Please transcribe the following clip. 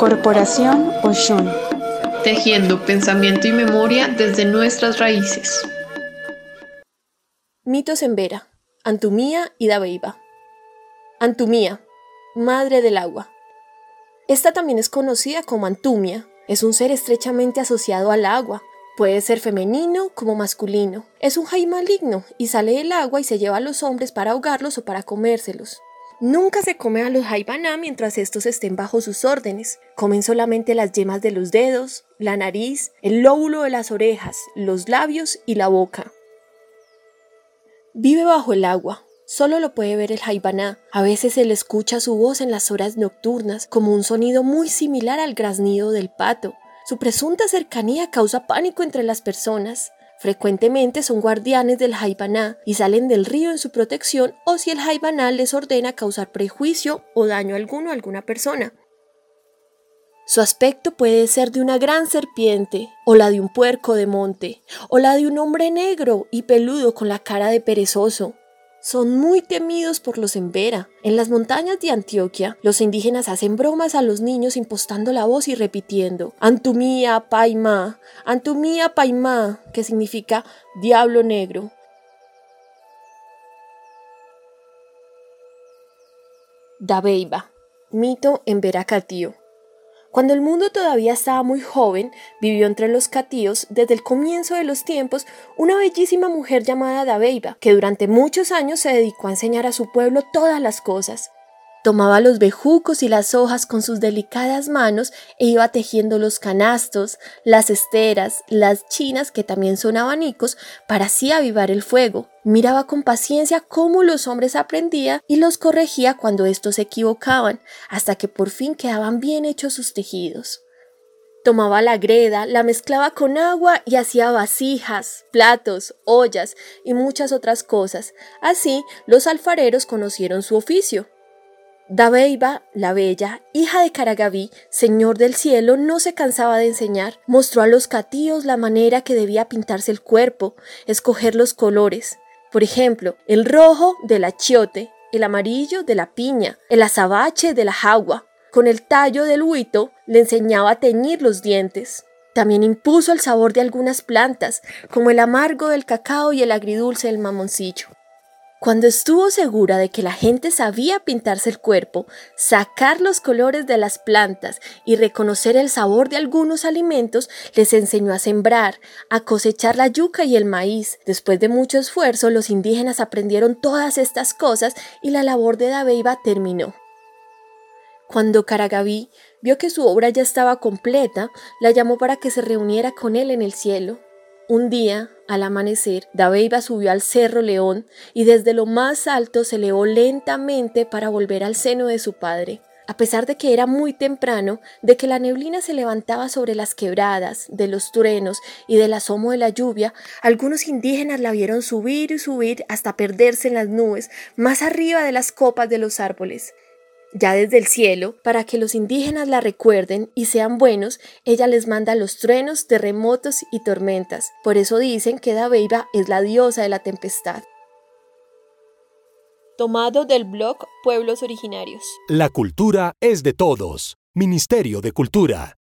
Corporación Oshun. Tejiendo pensamiento y memoria desde nuestras raíces. Mitos en Vera, Antumía y Dabeiba. Antumía, madre del agua. Esta también es conocida como Antumia. Es un ser estrechamente asociado al agua. Puede ser femenino como masculino. Es un jai maligno y sale del agua y se lleva a los hombres para ahogarlos o para comérselos. Nunca se come a los jaibaná mientras estos estén bajo sus órdenes. Comen solamente las yemas de los dedos, la nariz, el lóbulo de las orejas, los labios y la boca. Vive bajo el agua. Solo lo puede ver el jaibaná. A veces se le escucha su voz en las horas nocturnas como un sonido muy similar al graznido del pato. Su presunta cercanía causa pánico entre las personas. Frecuentemente son guardianes del Jaibaná y salen del río en su protección o si el Jaibaná les ordena causar prejuicio o daño alguno a alguna persona. Su aspecto puede ser de una gran serpiente, o la de un puerco de monte, o la de un hombre negro y peludo con la cara de perezoso. Son muy temidos por los Embera. En las montañas de Antioquia, los indígenas hacen bromas a los niños impostando la voz y repitiendo Antumía Paima, Antumía Paima, que significa diablo negro. Dabeiba, mito en Veracatío. Cuando el mundo todavía estaba muy joven, vivió entre los catíos desde el comienzo de los tiempos una bellísima mujer llamada Dabeiba, que durante muchos años se dedicó a enseñar a su pueblo todas las cosas. Tomaba los bejucos y las hojas con sus delicadas manos e iba tejiendo los canastos, las esteras, las chinas, que también son abanicos, para así avivar el fuego. Miraba con paciencia cómo los hombres aprendían y los corregía cuando estos se equivocaban, hasta que por fin quedaban bien hechos sus tejidos. Tomaba la greda, la mezclaba con agua y hacía vasijas, platos, ollas y muchas otras cosas. Así los alfareros conocieron su oficio. Dabeiba, la bella, hija de Caragaví, señor del cielo, no se cansaba de enseñar. Mostró a los catíos la manera que debía pintarse el cuerpo, escoger los colores. Por ejemplo, el rojo del achiote, el amarillo de la piña, el azabache de la jagua. Con el tallo del huito le enseñaba a teñir los dientes. También impuso el sabor de algunas plantas, como el amargo del cacao y el agridulce del mamoncillo. Cuando estuvo segura de que la gente sabía pintarse el cuerpo, sacar los colores de las plantas y reconocer el sabor de algunos alimentos, les enseñó a sembrar, a cosechar la yuca y el maíz. Después de mucho esfuerzo, los indígenas aprendieron todas estas cosas y la labor de Dabeiba terminó. Cuando Caragaví vio que su obra ya estaba completa, la llamó para que se reuniera con él en el cielo. Un día, al amanecer, Dabeiba subió al Cerro León y desde lo más alto se elevó lentamente para volver al seno de su padre. A pesar de que era muy temprano, de que la neblina se levantaba sobre las quebradas, de los truenos y del asomo de la lluvia, algunos indígenas la vieron subir y subir hasta perderse en las nubes, más arriba de las copas de los árboles. Ya desde el cielo, para que los indígenas la recuerden y sean buenos, ella les manda los truenos, terremotos y tormentas. Por eso dicen que Dabeiba es la diosa de la tempestad. Tomado del blog Pueblos Originarios. La cultura es de todos. Ministerio de Cultura.